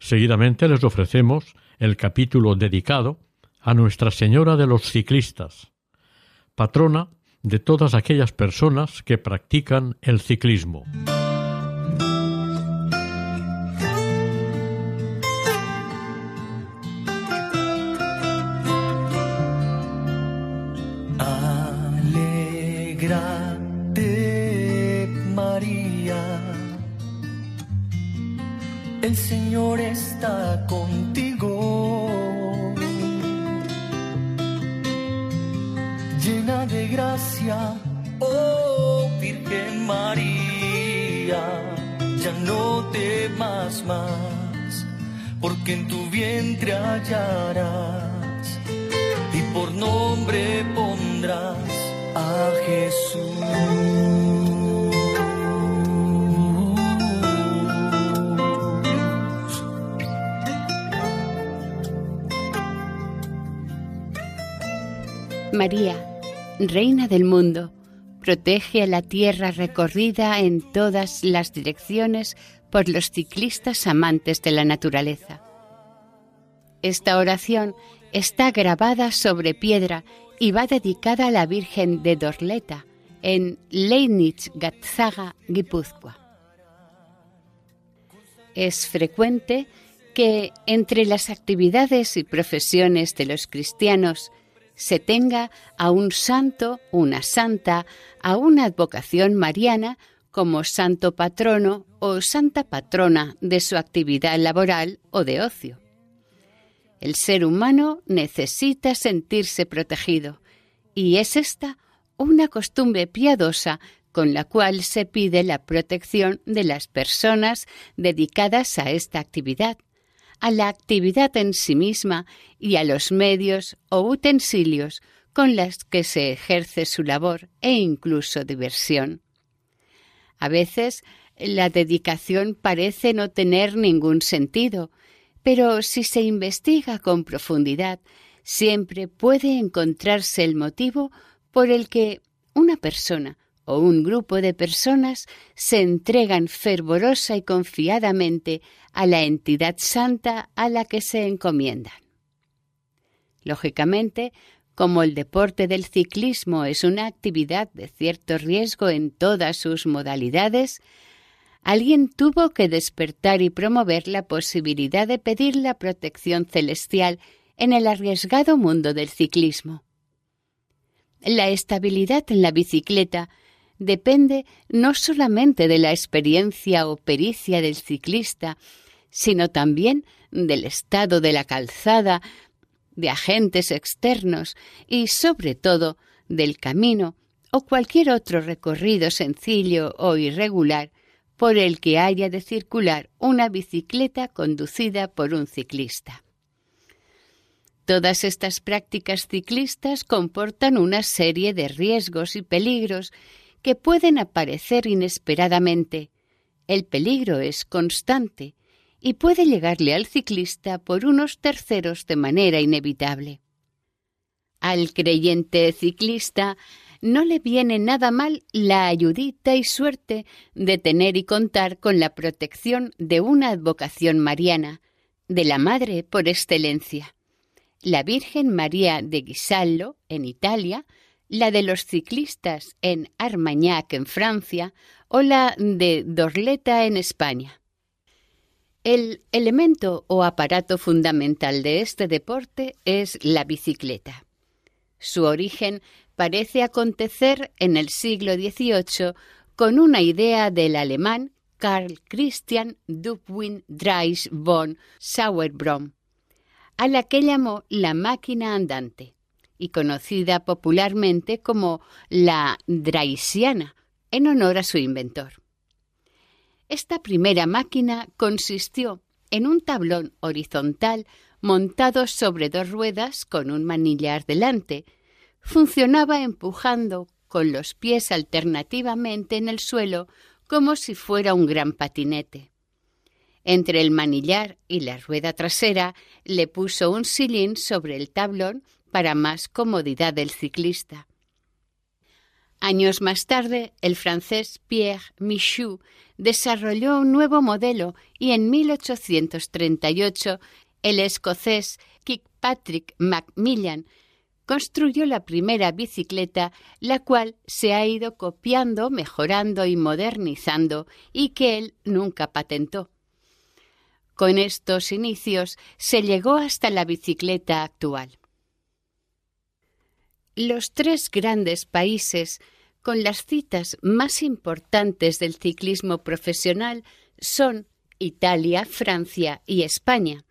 Seguidamente les ofrecemos el capítulo dedicado a Nuestra Señora de los Ciclistas, patrona de todas aquellas personas que practican el ciclismo. El Señor está contigo. Llena de gracia, oh Virgen María. Ya no temas más, porque en tu vientre hallarás y por nombre pondrás a Jesús. María, Reina del mundo, protege a la tierra recorrida en todas las direcciones por los ciclistas amantes de la naturaleza. Esta oración está grabada sobre piedra y va dedicada a la Virgen de Dorleta en Leinitz Gatzaga, Guipúzcoa. Es frecuente que entre las actividades y profesiones de los cristianos se tenga a un santo, una santa, a una advocación mariana como santo patrono o santa patrona de su actividad laboral o de ocio. El ser humano necesita sentirse protegido y es esta una costumbre piadosa con la cual se pide la protección de las personas dedicadas a esta actividad, a la actividad en sí misma y a los medios o utensilios con los que se ejerce su labor e incluso diversión. A veces la dedicación parece no tener ningún sentido, pero si se investiga con profundidad, siempre puede encontrarse el motivo por el que una persona o un grupo de personas se entregan fervorosa y confiadamente a la entidad santa a la que se encomiendan. Lógicamente, como el deporte del ciclismo es una actividad de cierto riesgo en todas sus modalidades, alguien tuvo que despertar y promover la posibilidad de pedir la protección celestial en el arriesgado mundo del ciclismo. La estabilidad en la bicicleta depende no solamente de la experiencia o pericia del ciclista, sino también del estado de la calzada, de agentes externos y, sobre todo, del camino o cualquier otro recorrido sencillo o irregular por el que haya de circular una bicicleta conducida por un ciclista. Todas estas prácticas ciclistas comportan una serie de riesgos y peligros que pueden aparecer inesperadamente. El peligro es constante y puede llegarle al ciclista por unos terceros de manera inevitable. Al creyente ciclista no le viene nada mal la ayudita y suerte de tener y contar con la protección de una advocación mariana, de la Madre por excelencia. La Virgen María de Ghisallo, en Italia, la de los ciclistas en Armagnac, en Francia, o la de Dorleta, en España. El elemento o aparato fundamental de este deporte es la bicicleta. Su origen parece acontecer en el siglo XVIII con una idea del alemán Karl Christian Dubwin Dreis von Sauerbrunn, a la que llamó la máquina andante y conocida popularmente como la Dreisiana, en honor a su inventor. Esta primera máquina consistió en un tablón horizontal montado sobre dos ruedas con un manillar delante. Funcionaba empujando con los pies alternativamente en el suelo como si fuera un gran patinete. Entre el manillar y la rueda trasera le puso un sillín sobre el tablón para más comodidad del ciclista. Años más tarde, el francés Pierre Michoud desarrolló un nuevo modelo y en 1838 el escocés Kirkpatrick Macmillan construyó la primera bicicleta, la cual se ha ido copiando, mejorando y modernizando y que él nunca patentó. Con estos inicios se llegó hasta la bicicleta actual. Los tres grandes países con las citas más importantes del ciclismo profesional son Italia, Francia y España.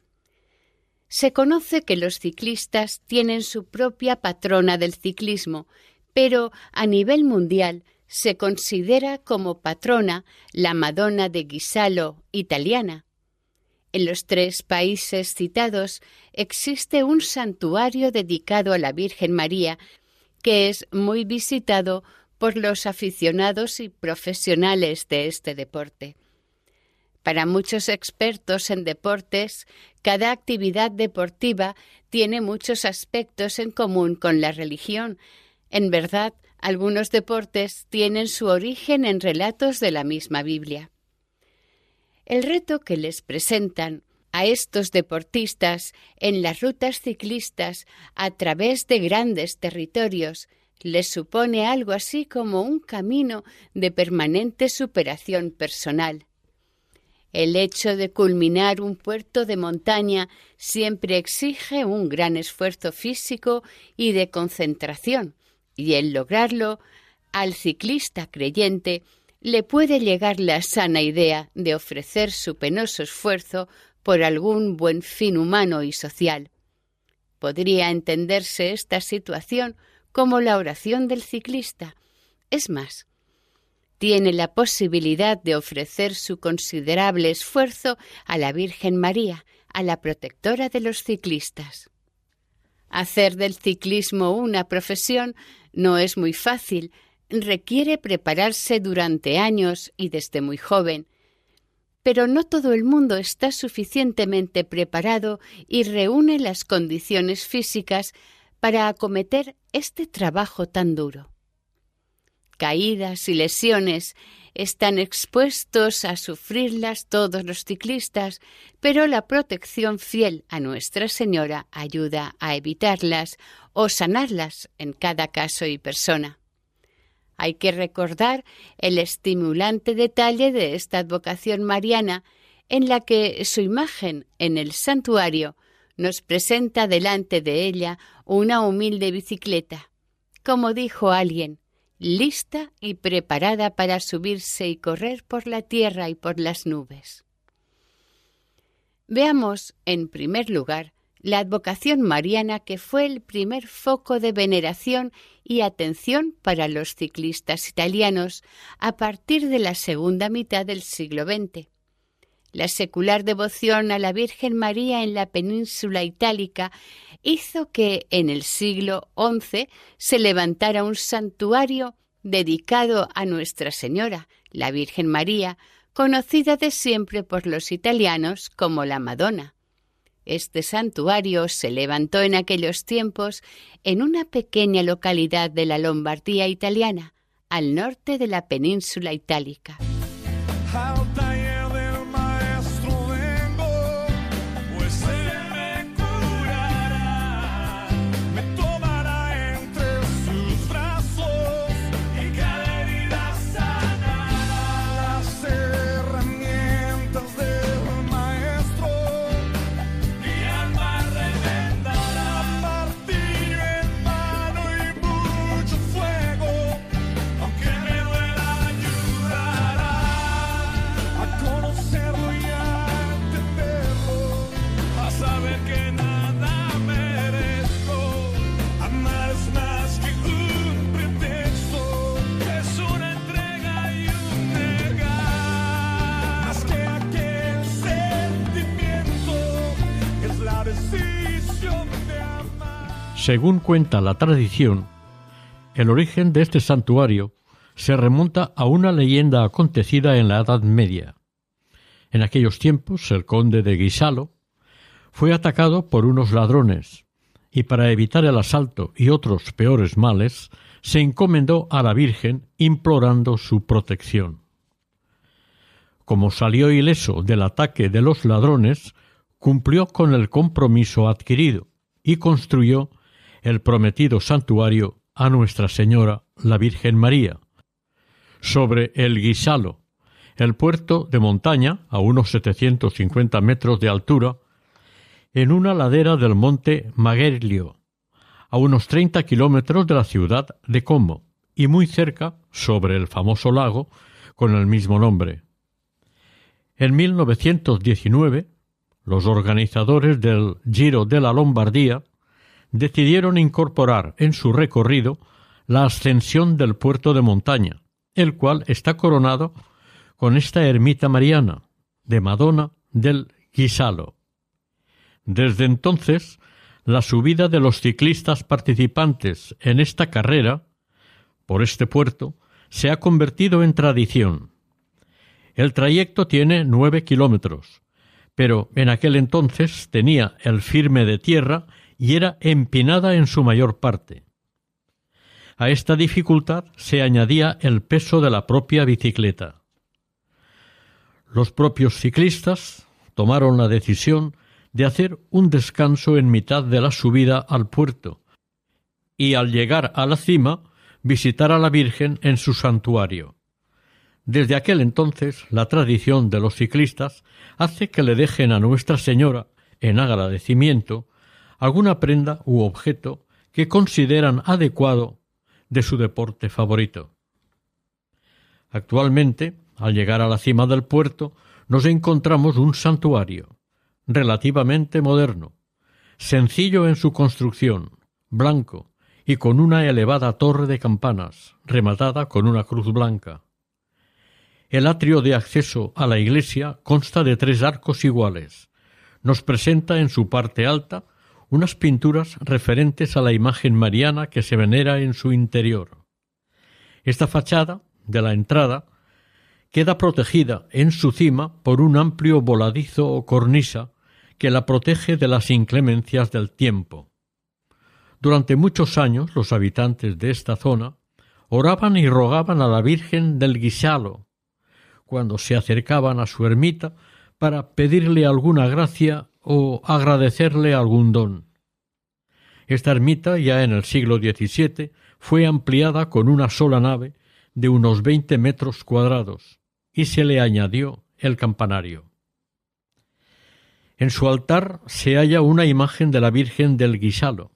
Se conoce que los ciclistas tienen su propia patrona del ciclismo, pero a nivel mundial se considera como patrona la Madonna de Ghisalo italiana. En los tres países citados existe un santuario dedicado a la Virgen María, que es muy visitado por los aficionados y profesionales de este deporte. Para muchos expertos en deportes, cada actividad deportiva tiene muchos aspectos en común con la religión. En verdad, algunos deportes tienen su origen en relatos de la misma Biblia. El reto que les presentan a estos deportistas en las rutas ciclistas a través de grandes territorios les supone algo así como un camino de permanente superación personal. El hecho de culminar un puerto de montaña siempre exige un gran esfuerzo físico y de concentración, y el lograrlo, al ciclista creyente le puede llegar la sana idea de ofrecer su penoso esfuerzo por algún buen fin humano y social. Podría entenderse esta situación como la oración del ciclista. Es más, tiene la posibilidad de ofrecer su considerable esfuerzo a la Virgen María, a la protectora de los ciclistas. Hacer del ciclismo una profesión no es muy fácil, requiere prepararse durante años y desde muy joven, pero no todo el mundo está suficientemente preparado y reúne las condiciones físicas para acometer este trabajo tan duro. Caídas y lesiones están expuestos a sufrirlas todos los ciclistas, pero la protección fiel a Nuestra Señora ayuda a evitarlas o sanarlas en cada caso y persona. Hay que recordar el estimulante detalle de esta advocación mariana en la que su imagen en el santuario nos presenta delante de ella una humilde bicicleta, como dijo alguien, lista y preparada para subirse y correr por la tierra y por las nubes. Veamos, en primer lugar, la advocación mariana que fue el primer foco de veneración y atención para los ciclistas italianos a partir de la segunda mitad del siglo XX. La secular devoción a la Virgen María en la península itálica hizo que en el siglo XI se levantara un santuario dedicado a Nuestra Señora, la Virgen María, conocida de siempre por los italianos como la Madonna. Este santuario se levantó en aquellos tiempos en una pequeña localidad de la Lombardía italiana, al norte de la península itálica. Según cuenta la tradición, el origen de este santuario se remonta a una leyenda acontecida en la Edad Media. En aquellos tiempos, el conde de Guisalo fue atacado por unos ladrones, y para evitar el asalto y otros peores males, se encomendó a la Virgen implorando su protección. Como salió ileso del ataque de los ladrones, cumplió con el compromiso adquirido y construyó el prometido santuario a Nuestra Señora la Virgen María, sobre el Guisalo, el puerto de montaña, a unos 750 metros de altura, en una ladera del monte Maguerlio, a unos 30 kilómetros de la ciudad de Como, y muy cerca, sobre el famoso lago con el mismo nombre. En 1919, los organizadores del Giro de la Lombardía decidieron incorporar en su recorrido la ascensión del puerto de montaña, el cual está coronado con esta ermita mariana de Madonna del Guisalo. Desde entonces, la subida de los ciclistas participantes en esta carrera por este puerto se ha convertido en tradición. El trayecto tiene nueve kilómetros, pero en aquel entonces tenía el firme de tierra y era empinada en su mayor parte. A esta dificultad se añadía el peso de la propia bicicleta. Los propios ciclistas tomaron la decisión de hacer un descanso en mitad de la subida al puerto y al llegar a la cima visitar a la Virgen en su santuario. Desde aquel entonces la tradición de los ciclistas hace que le dejen a Nuestra Señora, en agradecimiento, alguna prenda u objeto que consideran adecuado de su deporte favorito. Actualmente, al llegar a la cima del puerto, nos encontramos un santuario, relativamente moderno, sencillo en su construcción, blanco y con una elevada torre de campanas, rematada con una cruz blanca. El atrio de acceso a la iglesia consta de tres arcos iguales. Nos presenta en su parte alta unas pinturas referentes a la imagen mariana que se venera en su interior. Esta fachada de la entrada queda protegida en su cima por un amplio voladizo o cornisa que la protege de las inclemencias del tiempo. Durante muchos años los habitantes de esta zona oraban y rogaban a la Virgen del Guisalo cuando se acercaban a su ermita para pedirle alguna gracia o agradecerle algún don. Esta ermita, ya en el siglo XVII, fue ampliada con una sola nave de unos veinte metros cuadrados y se le añadió el campanario. En su altar se halla una imagen de la Virgen del Guisalo,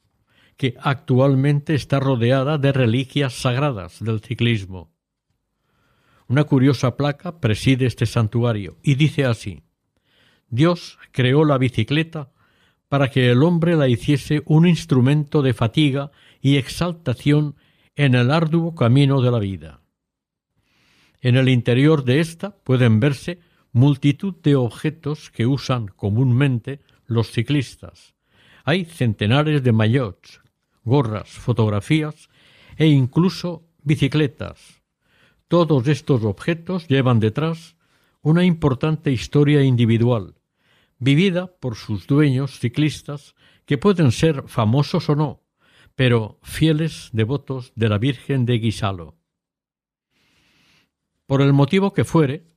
que actualmente está rodeada de reliquias sagradas del ciclismo. Una curiosa placa preside este santuario y dice así Dios creó la bicicleta para que el hombre la hiciese un instrumento de fatiga y exaltación en el arduo camino de la vida. En el interior de ésta pueden verse multitud de objetos que usan comúnmente los ciclistas. Hay centenares de maillots, gorras, fotografías e incluso bicicletas. Todos estos objetos llevan detrás una importante historia individual, vivida por sus dueños ciclistas que pueden ser famosos o no, pero fieles devotos de la Virgen de Guisalo. Por el motivo que fuere,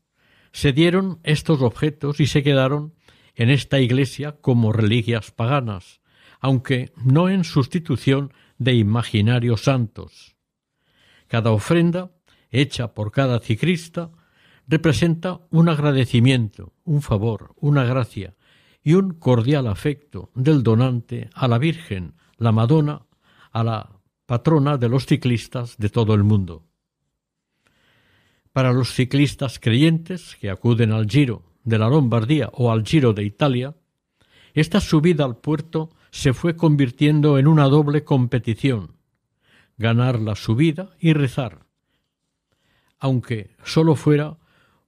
se dieron estos objetos y se quedaron en esta iglesia como reliquias paganas, aunque no en sustitución de imaginarios santos. Cada ofrenda, hecha por cada ciclista, representa un agradecimiento, un favor, una gracia y un cordial afecto del donante a la Virgen, la Madonna, a la patrona de los ciclistas de todo el mundo. Para los ciclistas creyentes que acuden al Giro de la Lombardía o al Giro de Italia, esta subida al puerto se fue convirtiendo en una doble competición, ganar la subida y rezar, aunque sólo fuera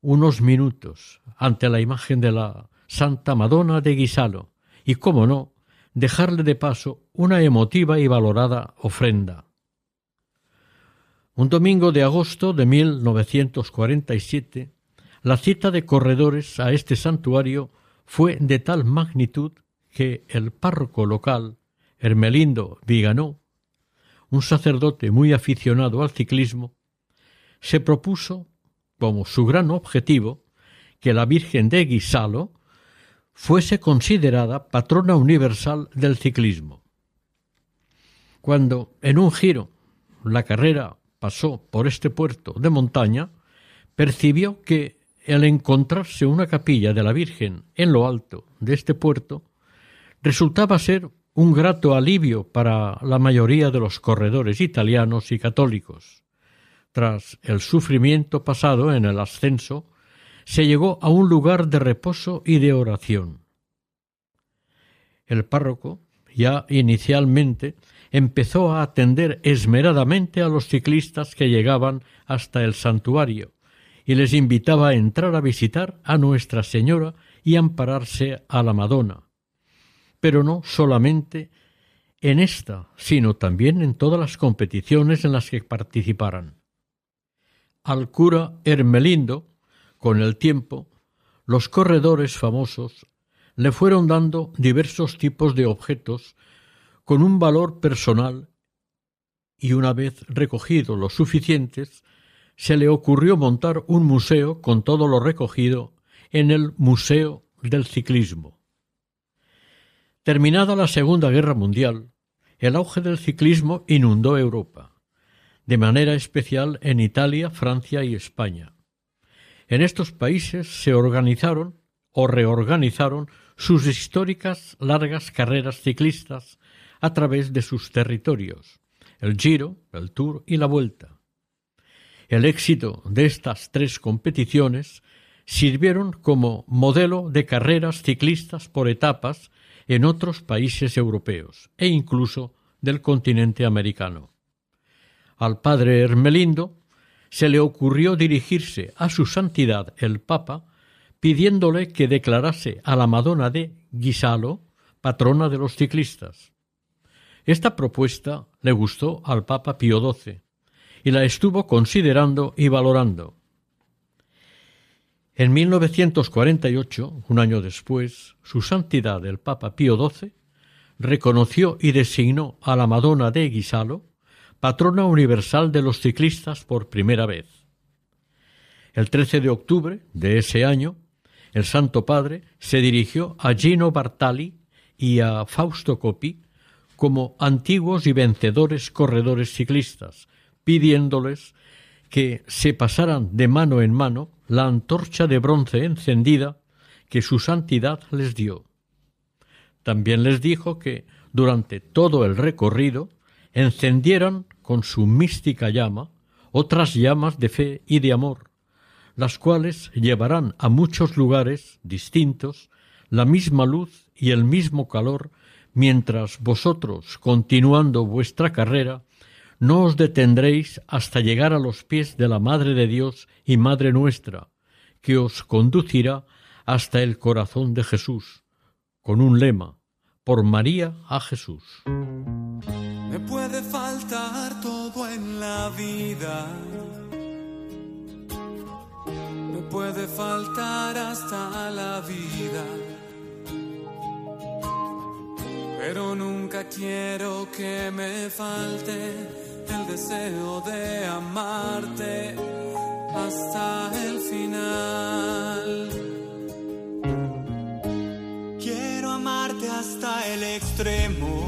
unos minutos ante la imagen de la Santa Madonna de Guisalo y, cómo no, dejarle de paso una emotiva y valorada ofrenda. Un domingo de agosto de 1947, la cita de corredores a este santuario fue de tal magnitud que el párroco local, Hermelindo Viganó, un sacerdote muy aficionado al ciclismo, se propuso como su gran objetivo que la Virgen de Guisalo fuese considerada patrona universal del ciclismo. Cuando en un giro la carrera pasó por este puerto de montaña, percibió que el encontrarse una capilla de la Virgen en lo alto de este puerto resultaba ser un grato alivio para la mayoría de los corredores italianos y católicos. Tras el sufrimiento pasado en el ascenso, se llegó a un lugar de reposo y de oración. El párroco, ya inicialmente, empezó a atender esmeradamente a los ciclistas que llegaban hasta el santuario y les invitaba a entrar a visitar a Nuestra Señora y ampararse a la Madonna. Pero no solamente en esta, sino también en todas las competiciones en las que participaran. Al cura Hermelindo, con el tiempo, los corredores famosos le fueron dando diversos tipos de objetos con un valor personal y una vez recogido los suficientes, se le ocurrió montar un museo con todo lo recogido en el Museo del Ciclismo. Terminada la Segunda Guerra Mundial, el auge del ciclismo inundó Europa, de manera especial en Italia, Francia y España. En estos países se organizaron o reorganizaron sus históricas largas carreras ciclistas a través de sus territorios, el Giro, el Tour y la Vuelta. El éxito de estas tres competiciones sirvieron como modelo de carreras ciclistas por etapas en otros países europeos e incluso del continente americano. Al padre Hermelindo se le ocurrió dirigirse a su santidad el Papa pidiéndole que declarase a la Madonna de Guisalo patrona de los ciclistas. Esta propuesta le gustó al Papa Pío XII y la estuvo considerando y valorando. En 1948, un año después, su santidad el Papa Pío XII reconoció y designó a la Madonna de Guisalo patrona universal de los ciclistas por primera vez. El 13 de octubre de ese año, el Santo Padre se dirigió a Gino Bartali y a Fausto Coppi como antiguos y vencedores corredores ciclistas, pidiéndoles que se pasaran de mano en mano la antorcha de bronce encendida que su santidad les dio. También les dijo que durante todo el recorrido encendieran con su mística llama otras llamas de fe y de amor, las cuales llevarán a muchos lugares distintos la misma luz y el mismo calor mientras vosotros, continuando vuestra carrera, no os detendréis hasta llegar a los pies de la Madre de Dios y Madre nuestra, que os conducirá hasta el corazón de Jesús, con un lema, por María a Jesús. Me puede faltar todo en la vida. Me puede faltar hasta la vida pero nunca quiero que me falte el deseo de amarte hasta el final. Quiero amarte hasta el extremo,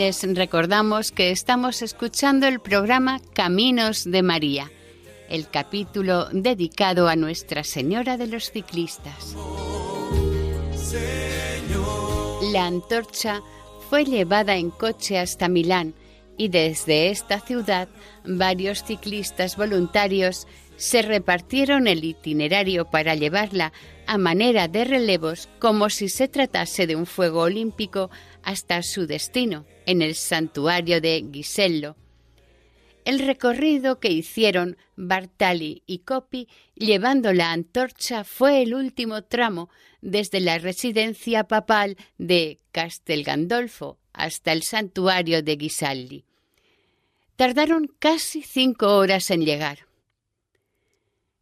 Les recordamos que estamos escuchando el programa Caminos de María, el capítulo dedicado a Nuestra Señora de los Ciclistas. La antorcha fue llevada en coche hasta Milán y desde esta ciudad varios ciclistas voluntarios se repartieron el itinerario para llevarla a manera de relevos como si se tratase de un fuego olímpico hasta su destino, en el santuario de Gisello. El recorrido que hicieron Bartali y Coppi llevando la antorcha fue el último tramo desde la residencia papal de Castel Gandolfo hasta el santuario de Ghisalli. Tardaron casi cinco horas en llegar.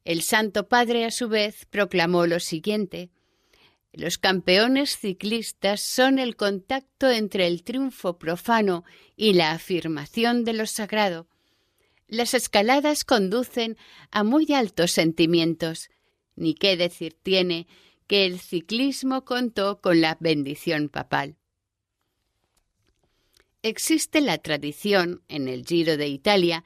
El Santo Padre, a su vez, proclamó lo siguiente. Los campeones ciclistas son el contacto entre el triunfo profano y la afirmación de lo sagrado. Las escaladas conducen a muy altos sentimientos. Ni qué decir tiene que el ciclismo contó con la bendición papal. Existe la tradición en el Giro de Italia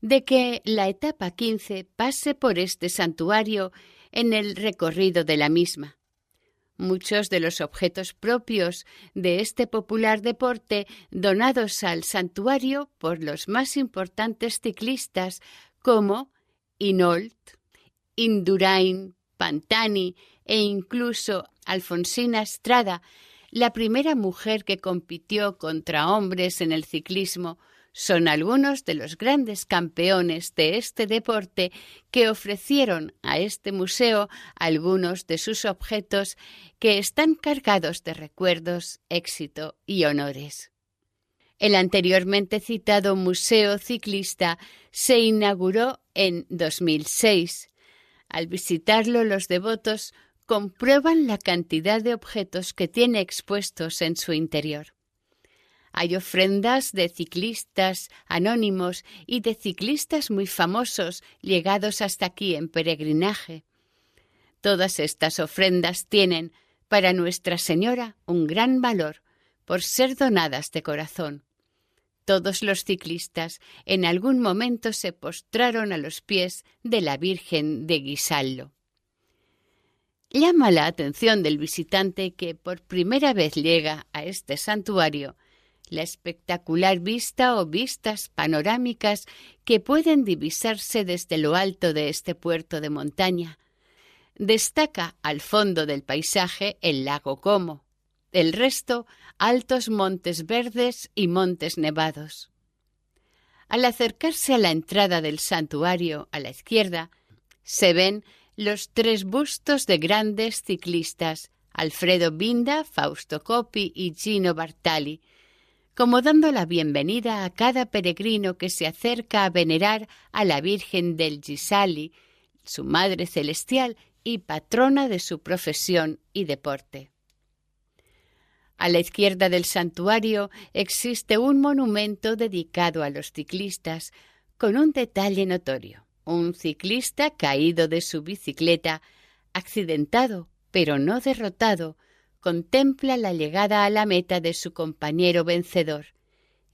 de que la etapa 15 pase por este santuario en el recorrido de la misma. Muchos de los objetos propios de este popular deporte donados al santuario por los más importantes ciclistas como Inolt, Indurain, Pantani e incluso Alfonsina Estrada, la primera mujer que compitió contra hombres en el ciclismo, son algunos de los grandes campeones de este deporte que ofrecieron a este museo algunos de sus objetos que están cargados de recuerdos, éxito y honores. El anteriormente citado Museo Ciclista se inauguró en 2006. Al visitarlo los devotos comprueban la cantidad de objetos que tiene expuestos en su interior. Hay ofrendas de ciclistas anónimos y de ciclistas muy famosos llegados hasta aquí en peregrinaje. Todas estas ofrendas tienen para Nuestra Señora un gran valor por ser donadas de corazón. Todos los ciclistas en algún momento se postraron a los pies de la Virgen de Guisallo. Llama la atención del visitante que por primera vez llega a este santuario la espectacular vista o vistas panorámicas que pueden divisarse desde lo alto de este puerto de montaña. Destaca al fondo del paisaje el lago Como, el resto altos montes verdes y montes nevados. Al acercarse a la entrada del santuario a la izquierda, se ven los tres bustos de grandes ciclistas, Alfredo Binda, Fausto Coppi y Gino Bartali, como dando la bienvenida a cada peregrino que se acerca a venerar a la Virgen del Gisali, su Madre Celestial y patrona de su profesión y deporte. A la izquierda del santuario existe un monumento dedicado a los ciclistas, con un detalle notorio. Un ciclista caído de su bicicleta, accidentado pero no derrotado, contempla la llegada a la meta de su compañero vencedor.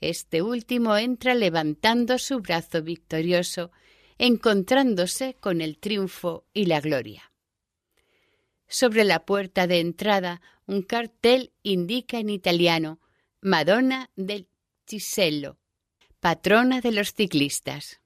Este último entra levantando su brazo victorioso, encontrándose con el triunfo y la gloria. Sobre la puerta de entrada, un cartel indica en italiano Madonna del Cisello, patrona de los ciclistas.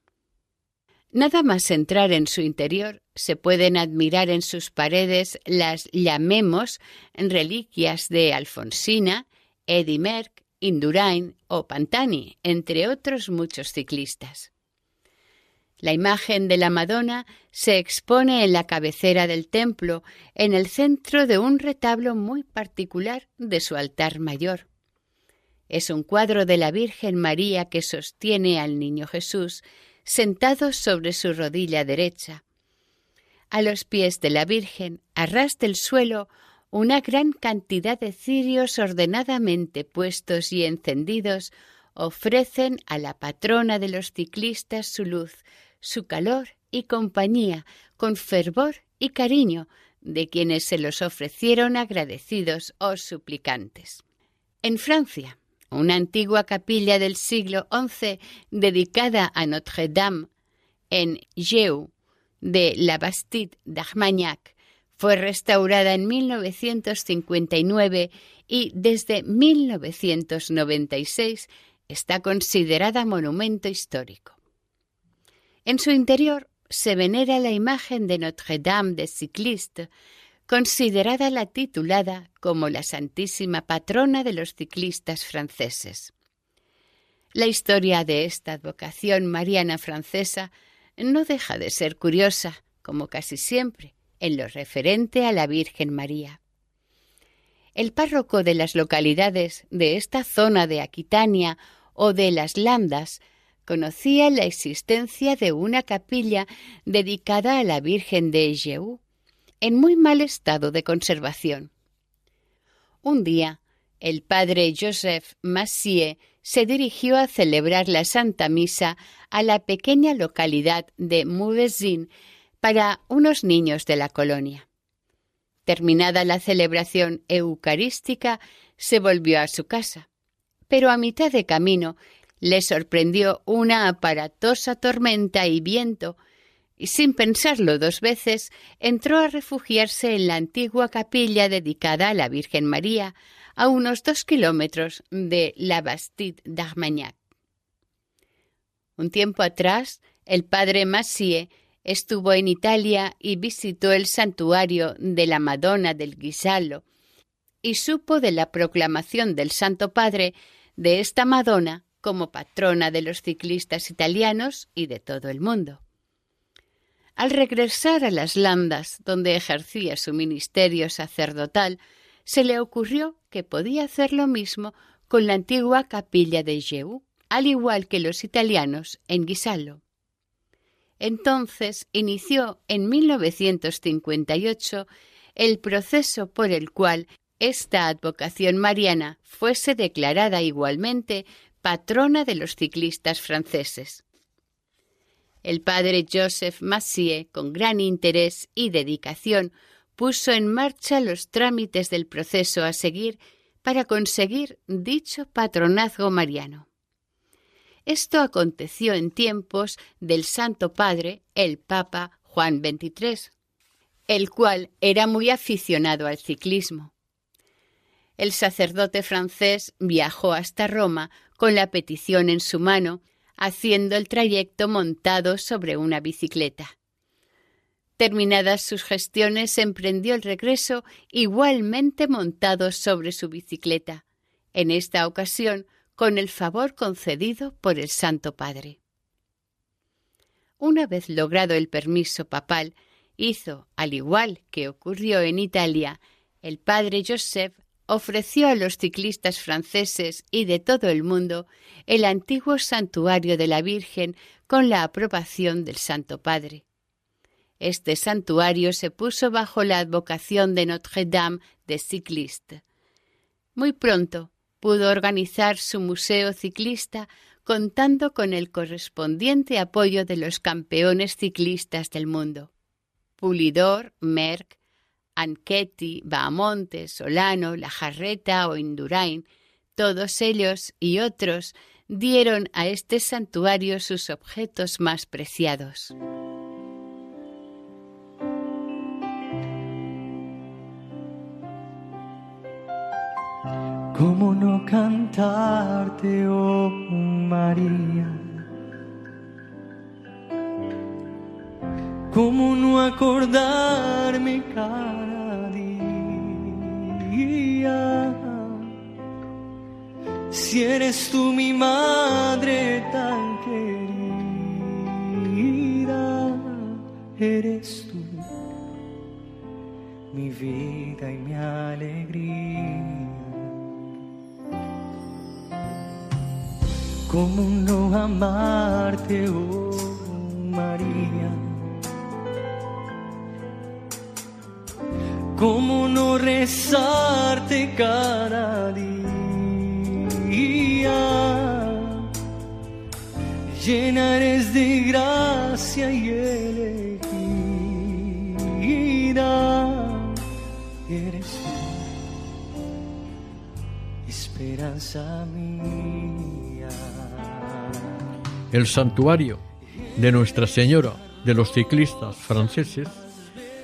Nada más entrar en su interior, se pueden admirar en sus paredes las, llamemos, reliquias de Alfonsina, Eddy Merck, Indurain o Pantani, entre otros muchos ciclistas. La imagen de la Madonna se expone en la cabecera del templo, en el centro de un retablo muy particular de su altar mayor. Es un cuadro de la Virgen María que sostiene al Niño Jesús sentado sobre su rodilla derecha. A los pies de la Virgen, a ras del suelo, una gran cantidad de cirios ordenadamente puestos y encendidos ofrecen a la patrona de los ciclistas su luz, su calor y compañía, con fervor y cariño de quienes se los ofrecieron agradecidos o suplicantes. En Francia, una antigua capilla del siglo XI dedicada a Notre-Dame en Jeu de la Bastide d'Armagnac Fue restaurada en 1959 y desde 1996 está considerada monumento histórico. En su interior se venera la imagen de Notre-Dame de Cycliste, considerada la titulada como la Santísima Patrona de los ciclistas franceses. La historia de esta advocación mariana francesa no deja de ser curiosa, como casi siempre, en lo referente a la Virgen María. El párroco de las localidades de esta zona de Aquitania o de las Landas conocía la existencia de una capilla dedicada a la Virgen de Egeu, en muy mal estado de conservación. Un día, el padre Joseph Massieu se dirigió a celebrar la Santa Misa a la pequeña localidad de Mouvezin para unos niños de la colonia. Terminada la celebración eucarística, se volvió a su casa, pero a mitad de camino le sorprendió una aparatosa tormenta y viento, y sin pensarlo dos veces entró a refugiarse en la antigua capilla dedicada a la Virgen María, a unos dos kilómetros de la Bastide d'Armagnac. Un tiempo atrás, el padre Massieu estuvo en Italia y visitó el santuario de la Madonna del Ghisallo y supo de la proclamación del Santo Padre de esta Madonna como patrona de los ciclistas italianos y de todo el mundo. Al regresar a las Landas, donde ejercía su ministerio sacerdotal, se le ocurrió que podía hacer lo mismo con la antigua capilla de Geu, al igual que los italianos en Ghisallo. Entonces inició en 1958 el proceso por el cual esta advocación mariana fuese declarada igualmente patrona de los ciclistas franceses. El padre Joseph Massieu, con gran interés y dedicación, puso en marcha los trámites del proceso a seguir para conseguir dicho patronazgo mariano. Esto aconteció en tiempos del Santo Padre, el Papa Juan XXIII, el cual era muy aficionado al ciclismo. El sacerdote francés viajó hasta Roma con la petición en su mano, haciendo el trayecto montado sobre una bicicleta. Terminadas sus gestiones, emprendió el regreso igualmente montado sobre su bicicleta, en esta ocasión con el favor concedido por el Santo Padre. Una vez logrado el permiso papal, hizo, al igual que ocurrió en Italia, el padre Joseph ofreció a los ciclistas franceses y de todo el mundo el antiguo santuario de la Virgen con la aprobación del Santo Padre. Este santuario se puso bajo la advocación de Notre-Dame de Cycliste. Muy pronto pudo organizar su museo ciclista contando con el correspondiente apoyo de los campeones ciclistas del mundo. Pulidor, Merck, Anquetti, Bahamonte, Solano, La Jarreta o Indurain, todos ellos y otros dieron a este santuario sus objetos más preciados. ¿Cómo no cantarte, oh María? ¿Cómo no acordarme cada día? Si eres tú mi madre tan querida, eres tú mi vida y mi alegría. ¿Cómo no amarte, oh ¿Cómo no rezarte cada día? Llena eres de gracia y elegida. Eres tú, esperanza mía. El santuario de Nuestra Señora de los ciclistas franceses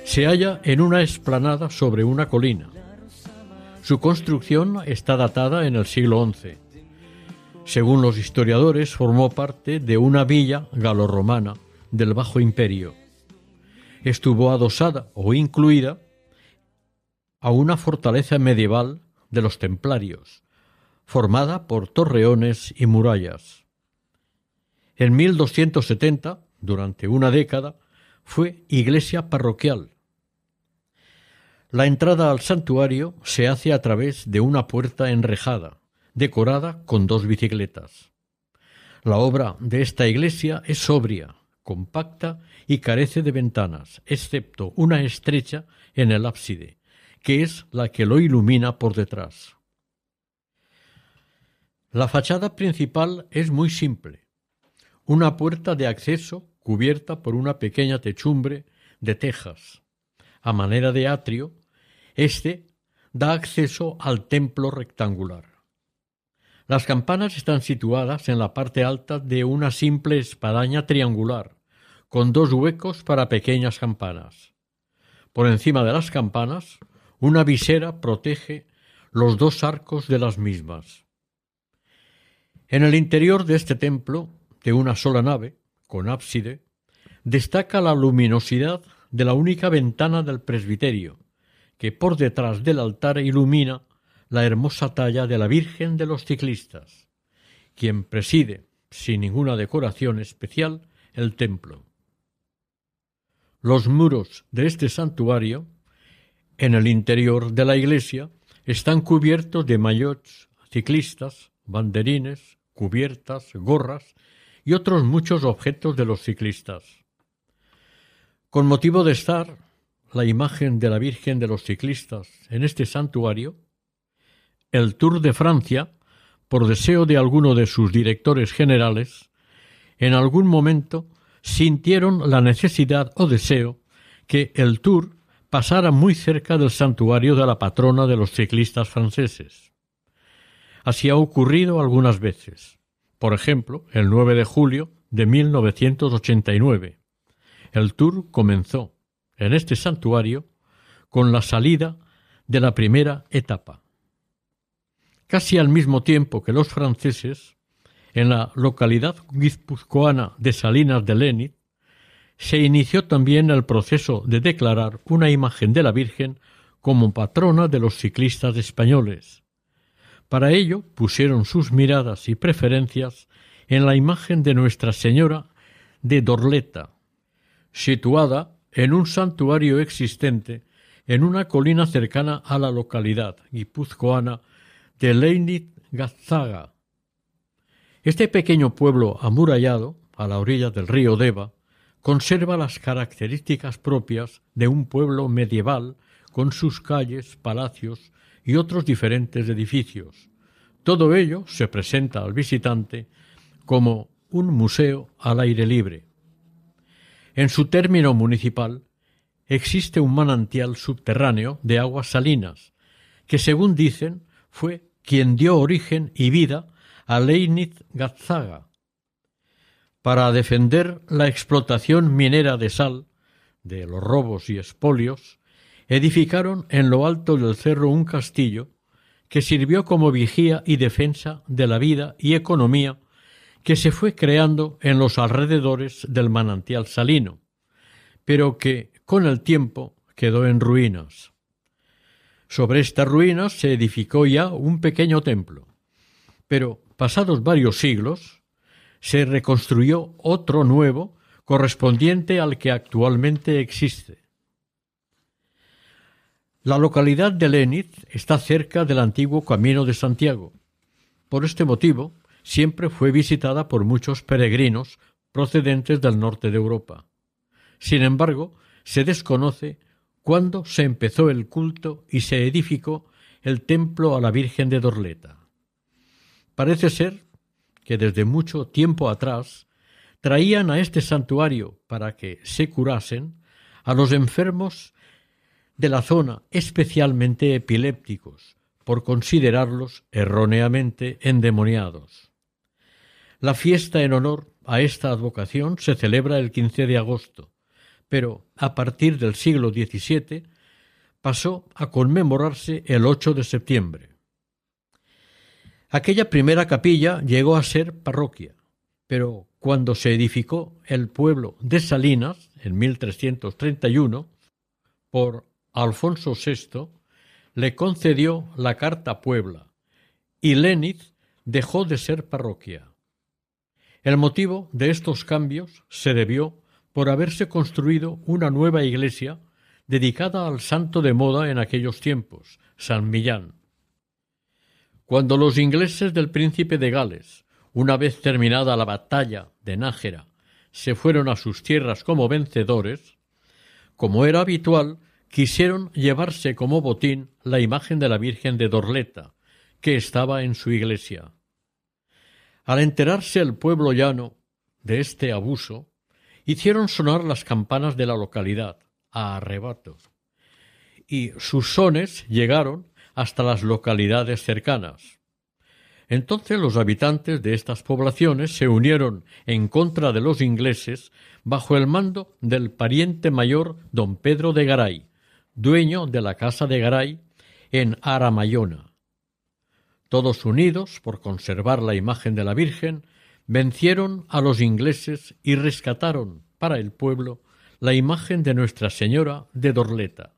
Se halla en una explanada sobre una colina. Su construcción está datada en el siglo XI. Según los historiadores, formó parte de una villa galorromana del Bajo Imperio. Estuvo adosada o incluida a una fortaleza medieval de los templarios, formada por torreones y murallas. En 1270, durante una década, fue iglesia parroquial. La entrada al santuario se hace a través de una puerta enrejada, decorada con dos bicicletas. La obra de esta iglesia es sobria, compacta y carece de ventanas, excepto una estrecha en el ábside, que es la que lo ilumina por detrás. La fachada principal es muy simple. Una puerta de acceso cubierta por una pequeña techumbre de tejas. A manera de atrio, este da acceso al templo rectangular. Las campanas están situadas en la parte alta de una simple espadaña triangular, con dos huecos para pequeñas campanas. Por encima de las campanas, una visera protege los dos arcos de las mismas. En el interior de este templo, de una sola nave, con ábside, destaca la luminosidad de la única ventana del presbiterio, que por detrás del altar ilumina la hermosa talla de la Virgen de los ciclistas, quien preside, sin ninguna decoración especial, el templo. Los muros de este santuario, en el interior de la iglesia, están cubiertos de maillots ciclistas, banderines, cubiertas, gorras y otros muchos objetos de los ciclistas. Con motivo de estar la imagen de la Virgen de los ciclistas en este santuario, el Tour de Francia, por deseo de alguno de sus directores generales, en algún momento sintieron la necesidad o deseo que el Tour pasara muy cerca del santuario de la patrona de los ciclistas franceses. Así ha ocurrido algunas veces. Por ejemplo, el 9 de julio de 1989. El tour comenzó en este santuario con la salida de la primera etapa. Casi al mismo tiempo que los franceses, en la localidad guipuzcoana de Salinas de Lenit, se inició también el proceso de declarar una imagen de la Virgen como patrona de los ciclistas españoles, para ello pusieron sus miradas y preferencias en la imagen de Nuestra Señora de Dorleta, situada en un santuario existente en una colina cercana a la localidad guipuzcoana de Leinit Gazaga. Este pequeño pueblo amurallado, a la orilla del río Deva, conserva las características propias de un pueblo medieval con sus calles, palacios y otros diferentes edificios. Todo ello se presenta al visitante como un museo al aire libre. En su término municipal existe un manantial subterráneo de aguas salinas, que según dicen fue quien dio origen y vida a Leinit Gazaga. Para defender la explotación minera de sal, de los robos y espolios, edificaron en lo alto del cerro un castillo que sirvió como vigía y defensa de la vida y economía que se fue creando en los alrededores del manantial salino, pero que con el tiempo quedó en ruinas. Sobre estas ruinas se edificó ya un pequeño templo, pero pasados varios siglos se reconstruyó otro nuevo correspondiente al que actualmente existe. La localidad de Lenit está cerca del antiguo Camino de Santiago. Por este motivo, siempre fue visitada por muchos peregrinos procedentes del norte de Europa. Sin embargo, se desconoce cuándo se empezó el culto y se edificó el templo a la Virgen de Dorleta. Parece ser que desde mucho tiempo atrás traían a este santuario para que se curasen a los enfermos de la zona, especialmente epilépticos, por considerarlos erróneamente endemoniados. La fiesta en honor a esta advocación se celebra el 15 de agosto, pero a partir del siglo XVII pasó a conmemorarse el 8 de septiembre. Aquella primera capilla llegó a ser parroquia, pero cuando se edificó el pueblo de Salinas en 1331 por Alfonso VI, le concedió la Carta Puebla y Léniz dejó de ser parroquia. El motivo de estos cambios se debió por haberse construido una nueva iglesia dedicada al santo de moda en aquellos tiempos, San Millán. Cuando los ingleses del príncipe de Gales, una vez terminada la batalla de Nájera, se fueron a sus tierras como vencedores, como era habitual, quisieron llevarse como botín la imagen de la Virgen de Dorleta, que estaba en su iglesia. Al enterarse el pueblo llano de este abuso, hicieron sonar las campanas de la localidad, a arrebato, y sus sones llegaron hasta las localidades cercanas. Entonces los habitantes de estas poblaciones se unieron en contra de los ingleses bajo el mando del pariente mayor don Pedro de Garay, dueño de la casa de Garay en Aramayona. Todos unidos por conservar la imagen de la Virgen, vencieron a los ingleses y rescataron para el pueblo la imagen de Nuestra Señora de Dorleta.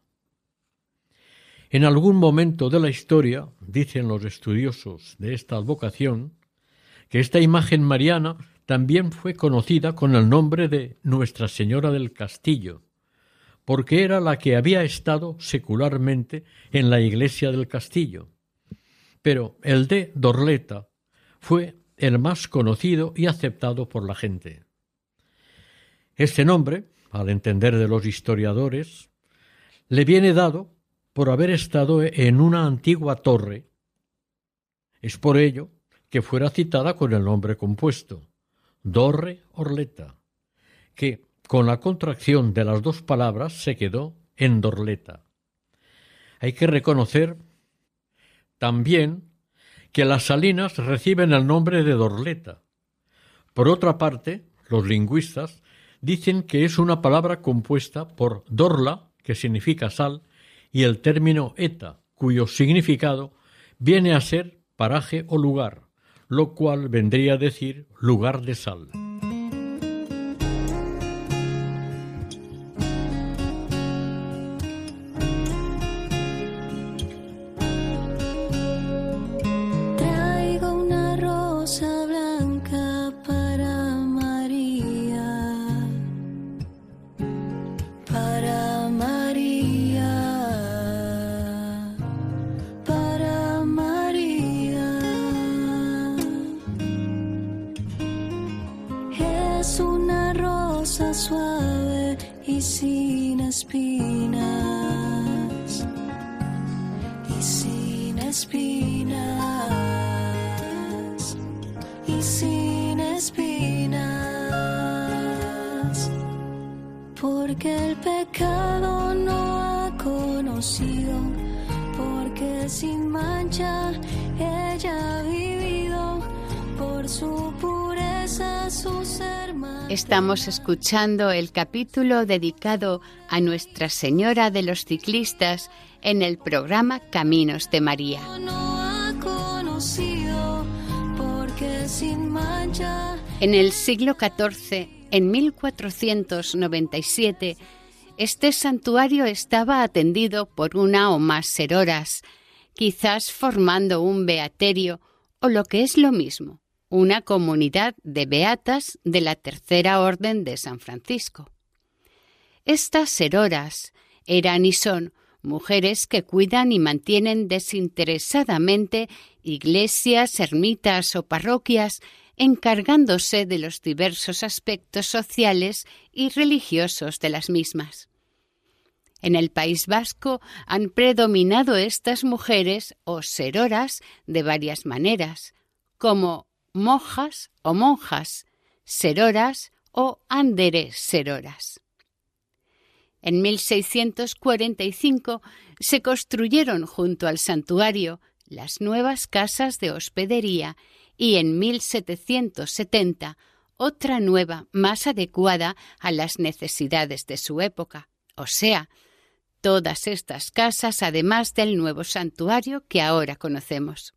En algún momento de la historia, dicen los estudiosos de esta advocación, que esta imagen mariana también fue conocida con el nombre de Nuestra Señora del Castillo, porque era la que había estado secularmente en la iglesia del castillo. Pero el de Dorleta fue el más conocido y aceptado por la gente. Este nombre, al entender de los historiadores, le viene dado por haber estado en una antigua torre. Es por ello que fuera citada con el nombre compuesto, Dorre Orleta, que con la contracción de las dos palabras se quedó en Dorleta. Hay que reconocer también que las salinas reciben el nombre de Dorleta. Por otra parte, los lingüistas dicen que es una palabra compuesta por dorla, que significa sal, y el término eta, cuyo significado viene a ser paraje o lugar, lo cual vendría a decir lugar de sal. Estamos escuchando el capítulo dedicado a Nuestra Señora de los Ciclistas en el programa Caminos de María. En el siglo XIV, en 1497, este santuario estaba atendido por una o más seroras, quizás formando un beaterio o lo que es lo mismo, una comunidad de beatas de la Tercera Orden de San Francisco. Estas seroras eran y son mujeres que cuidan y mantienen desinteresadamente iglesias, ermitas o parroquias, encargándose de los diversos aspectos sociales y religiosos de las mismas. En el País Vasco han predominado estas mujeres o seroras de varias maneras, como mojas o monjas, seroras o anderes seroras. En 1645 se construyeron junto al santuario las nuevas casas de hospedería y en 1770 otra nueva más adecuada a las necesidades de su época, o sea, todas estas casas además del nuevo santuario que ahora conocemos.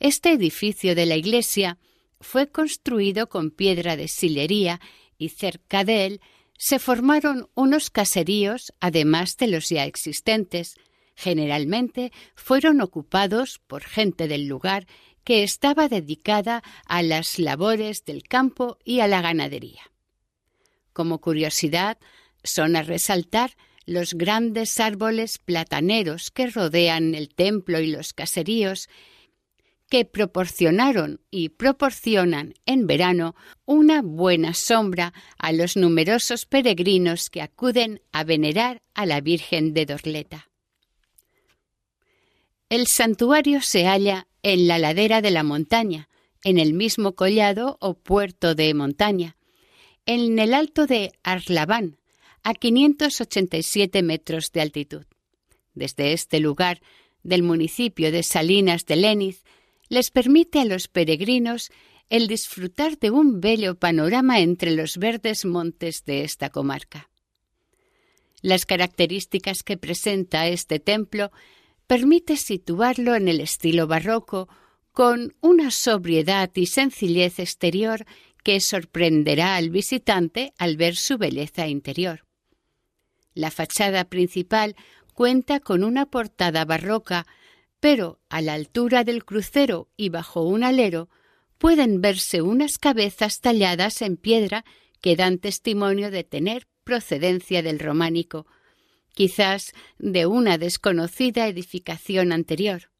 Este edificio de la iglesia fue construido con piedra de sillería y cerca de él se formaron unos caseríos además de los ya existentes. Generalmente fueron ocupados por gente del lugar que estaba dedicada a las labores del campo y a la ganadería. Como curiosidad, son a resaltar los grandes árboles plataneros que rodean el templo y los caseríos, que proporcionaron y proporcionan en verano una buena sombra a los numerosos peregrinos que acuden a venerar a la Virgen de Dorleta. El santuario se halla en la ladera de la montaña, en el mismo collado o puerto de montaña, en el alto de Arlabán, a 587 metros de altitud. Desde este lugar del municipio de Salinas de Leniz les permite a los peregrinos el disfrutar de un bello panorama entre los verdes montes de esta comarca. Las características que presenta este templo permite situarlo en el estilo barroco, con una sobriedad y sencillez exterior que sorprenderá al visitante al ver su belleza interior. La fachada principal cuenta con una portada barroca, pero a la altura del crucero y bajo un alero pueden verse unas cabezas talladas en piedra que dan testimonio de tener procedencia del románico, quizás de una desconocida edificación anterior.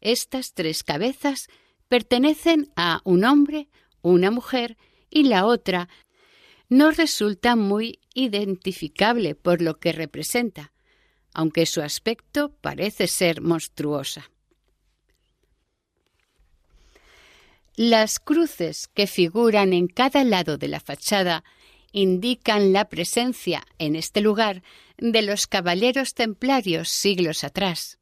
Estas tres cabezas pertenecen a un hombre, una mujer y la otra no resulta muy identificable por lo que representa, aunque su aspecto parece ser monstruosa. Las cruces que figuran en cada lado de la fachada indican la presencia en este lugar de los caballeros templarios siglos atrás.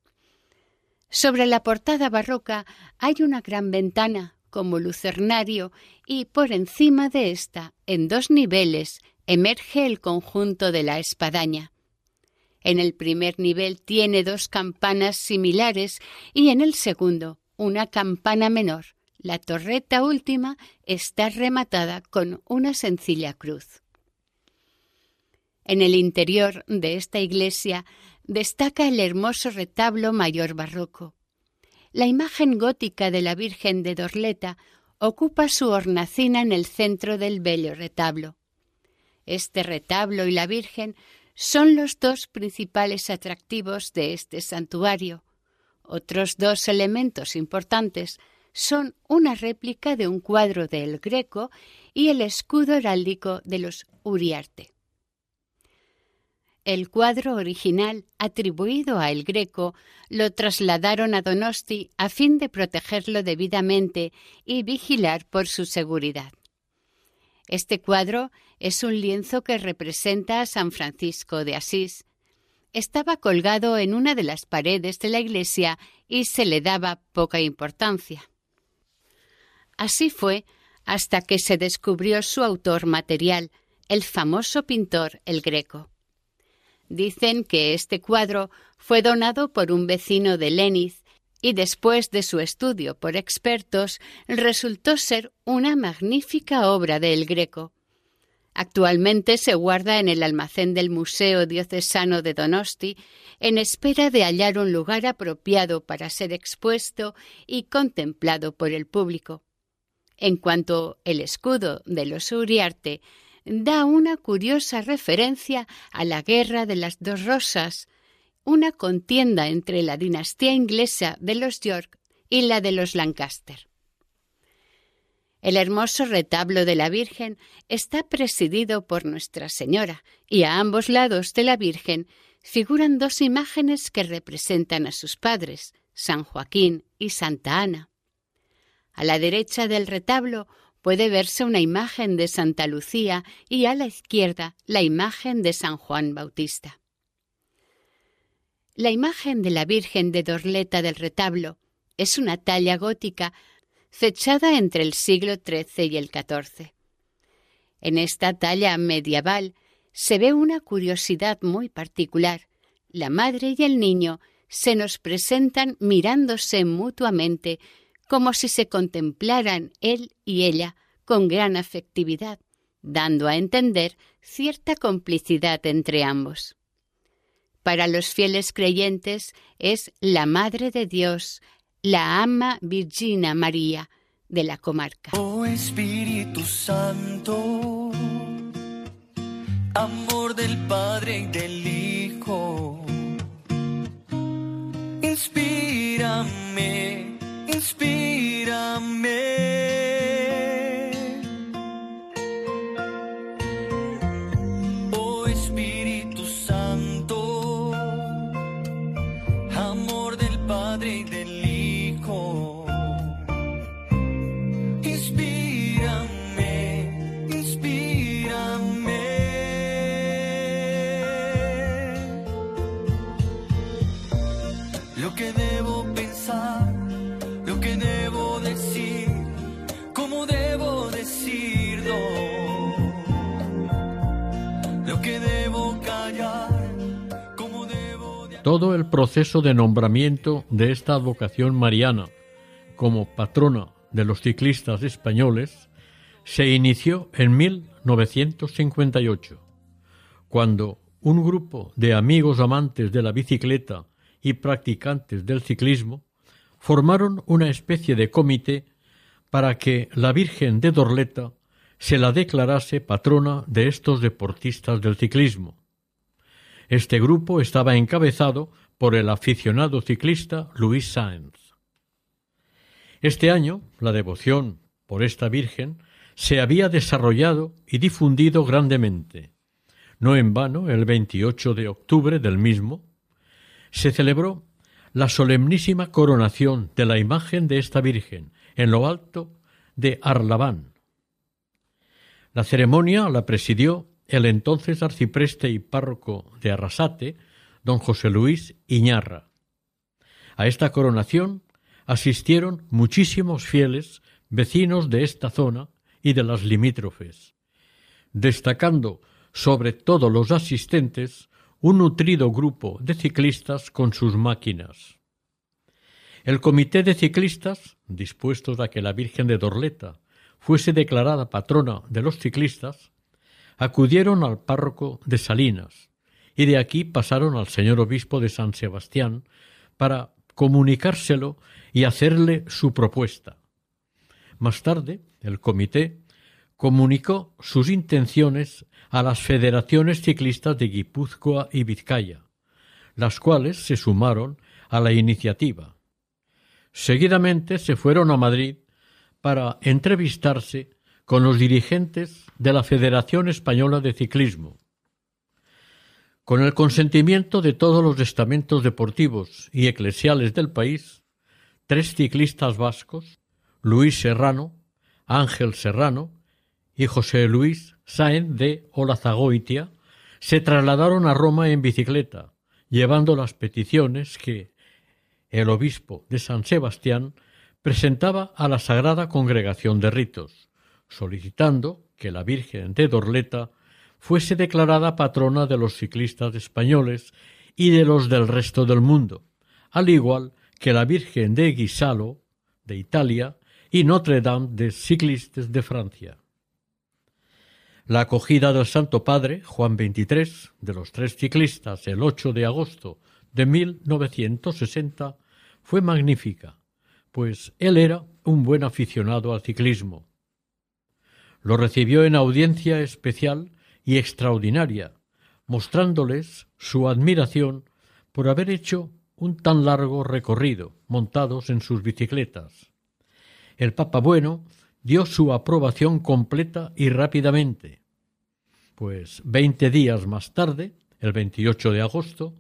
Sobre la portada barroca hay una gran ventana como lucernario y por encima de esta, en dos niveles, emerge el conjunto de la espadaña. En el primer nivel tiene dos campanas similares y en el segundo una campana menor. La torreta última está rematada con una sencilla cruz. En el interior de esta iglesia destaca el hermoso retablo mayor barroco. La imagen gótica de la Virgen de Dorleta ocupa su hornacina en el centro del bello retablo. Este retablo y la Virgen son los dos principales atractivos de este santuario. Otros dos elementos importantes son una réplica de un cuadro de El Greco y el escudo heráldico de los Uriarte. El cuadro original, atribuido a El Greco, lo trasladaron a Donosti a fin de protegerlo debidamente y vigilar por su seguridad. Este cuadro es un lienzo que representa a San Francisco de Asís. Estaba colgado en una de las paredes de la iglesia y se le daba poca importancia. Así fue hasta que se descubrió su autor material, el famoso pintor El Greco. Dicen que este cuadro fue donado por un vecino de Leniz y después de su estudio por expertos resultó ser una magnífica obra de El Greco. Actualmente se guarda en el almacén del Museo Diocesano de Donosti en espera de hallar un lugar apropiado para ser expuesto y contemplado por el público. En cuanto el escudo de los Uriarte da una curiosa referencia a la Guerra de las Dos Rosas, una contienda entre la dinastía inglesa de los York y la de los Lancaster. El hermoso retablo de la Virgen está presidido por Nuestra Señora y a ambos lados de la Virgen figuran dos imágenes que representan a sus padres, San Joaquín y Santa Ana. A la derecha del retablo puede verse una imagen de Santa Lucía y a la izquierda la imagen de San Juan Bautista. La imagen de la Virgen de Dorleta del retablo es una talla gótica fechada entre el siglo XIII y el XIV. En esta talla medieval se ve una curiosidad muy particular. La madre y el niño se nos presentan mirándose mutuamente como si se contemplaran él y ella con gran afectividad, dando a entender cierta complicidad entre ambos. Para los fieles creyentes es la Madre de Dios, la ama Virgina María de la comarca. Oh Espíritu Santo, amor del Padre y del Hijo, inspírame, inspírame. Lo que debo callar, Todo el proceso de nombramiento de esta advocación mariana como patrona de los ciclistas españoles se inició en 1958, cuando un grupo de amigos amantes de la bicicleta y practicantes del ciclismo formaron una especie de comité para que la Virgen de Dorleta se la declarase patrona de estos deportistas del ciclismo. Este grupo estaba encabezado por el aficionado ciclista Luis Sáenz. Este año, la devoción por esta Virgen se había desarrollado y difundido grandemente. No en vano, el 28 de octubre del mismo, se celebró la solemnísima coronación de la imagen de esta Virgen en lo alto de Arlabán. La ceremonia la presidió el entonces arcipreste y párroco de Arrasate, don José Luis Iñarra. A esta coronación asistieron muchísimos fieles vecinos de esta zona y de las limítrofes, destacando sobre todos los asistentes un nutrido grupo de ciclistas con sus máquinas. El comité de ciclistas, dispuestos a que la Virgen de Dorleta fuese declarada patrona de los ciclistas, acudieron al párroco de Salinas y de aquí pasaron al señor obispo de San Sebastián para comunicárselo y hacerle su propuesta. Más tarde, el comité comunicó sus intenciones a las federaciones ciclistas de Guipúzcoa y Vizcaya, las cuales se sumaron a la iniciativa. Seguidamente se fueron a Madrid para entrevistarse con los dirigentes de la Federación Española de Ciclismo. Con el consentimiento de todos los estamentos deportivos y eclesiales del país, tres ciclistas vascos, Luis Serrano, Ángel Serrano y José Luis Sáenz de Olazagoitia, se trasladaron a Roma en bicicleta, llevando las peticiones que el obispo de San Sebastián presentaba a la Sagrada Congregación de Ritos, solicitando que la Virgen de Dorleta fuese declarada patrona de los ciclistas españoles y de los del resto del mundo, al igual que la Virgen de Guisalo, de Italia, y Notre Dame de Ciclistes de Francia. La acogida del Santo Padre, Juan XXIII, de los tres ciclistas el 8 de agosto de 1960 fue magnífica, pues él era un buen aficionado al ciclismo. Lo recibió en audiencia especial y extraordinaria, mostrándoles su admiración por haber hecho un tan largo recorrido montados en sus bicicletas. El Papa Bueno dio su aprobación completa y rápidamente, pues veinte días más tarde, el 28 de agosto,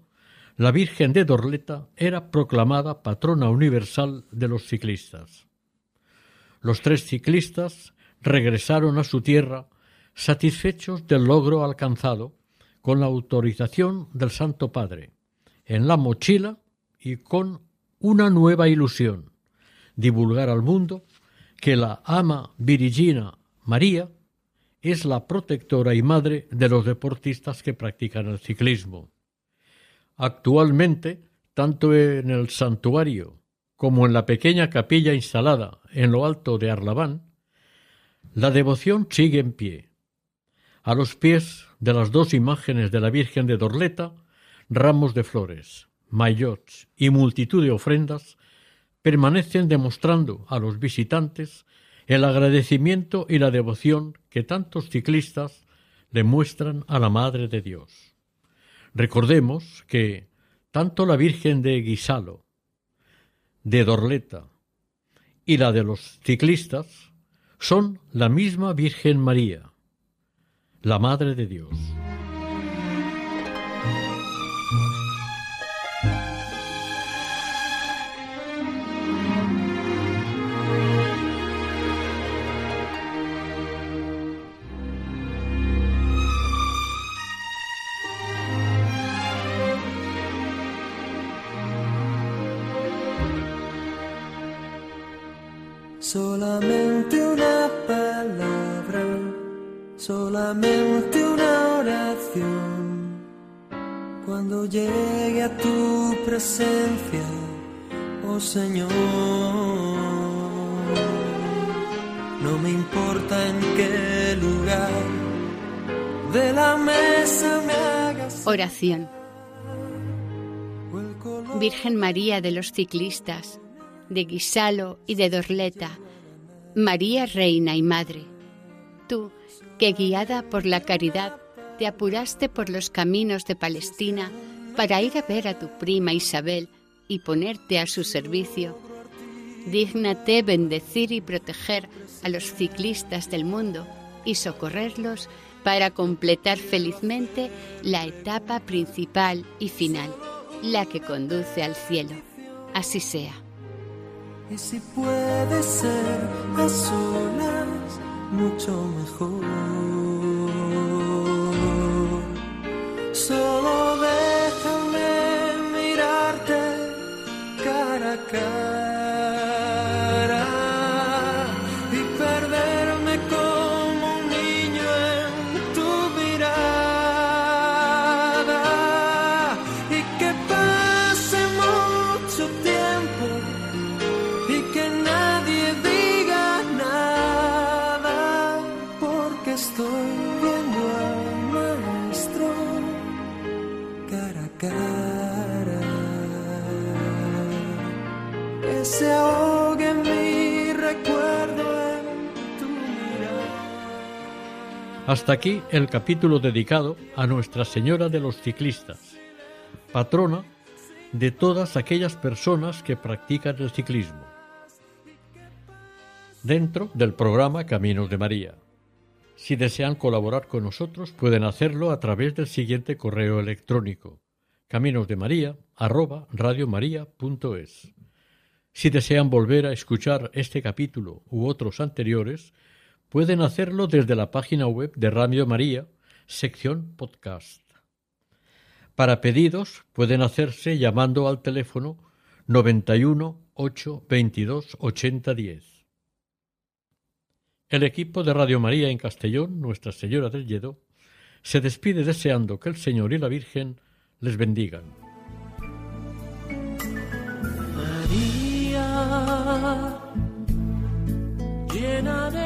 la Virgen de Dorleta era proclamada patrona universal de los ciclistas. Los tres ciclistas regresaron a su tierra satisfechos del logro alcanzado con la autorización del Santo Padre, en la mochila y con una nueva ilusión, divulgar al mundo que la ama Virgina María es la protectora y madre de los deportistas que practican el ciclismo. Actualmente, tanto en el santuario como en la pequeña capilla instalada en lo alto de Arlabán, la devoción sigue en pie. A los pies de las dos imágenes de la Virgen de Dorleta, ramos de flores, maillots y multitud de ofrendas permanecen demostrando a los visitantes el agradecimiento y la devoción que tantos ciclistas le muestran a la Madre de Dios. Recordemos que tanto la Virgen de Guisalo, de Dorleta y la de los ciclistas son la misma Virgen María, la Madre de Dios. Presencia, oh Señor, no me importa en qué lugar de la mesa me hagas. Oración. Virgen María de los ciclistas, de Guisalo y de Dorleta, María Reina y Madre, tú que guiada por la caridad te apuraste por los caminos de Palestina para ir a ver a tu prima Isabel y ponerte a su servicio, dígnate bendecir y proteger a los ciclistas del mundo y socorrerlos para completar felizmente la etapa principal y final, la que conduce al cielo. Así sea. Y si puede ser a solas, mucho mejor. Solo 可 Hasta aquí el capítulo dedicado a Nuestra Señora de los Ciclistas, patrona de todas aquellas personas que practican el ciclismo, dentro del programa Caminos de María. Si desean colaborar con nosotros, pueden hacerlo a través del siguiente correo electrónico caminosdemaria@radiomaria.es. Si desean volver a escuchar este capítulo u otros anteriores, pueden hacerlo desde la página web de Radio María, sección podcast. Para pedidos pueden hacerse llamando al teléfono 91 8 22 80 10. El equipo de Radio María en Castellón, Nuestra Señora del Lledo, se despide deseando que el Señor y la Virgen les bendigan. María, llena de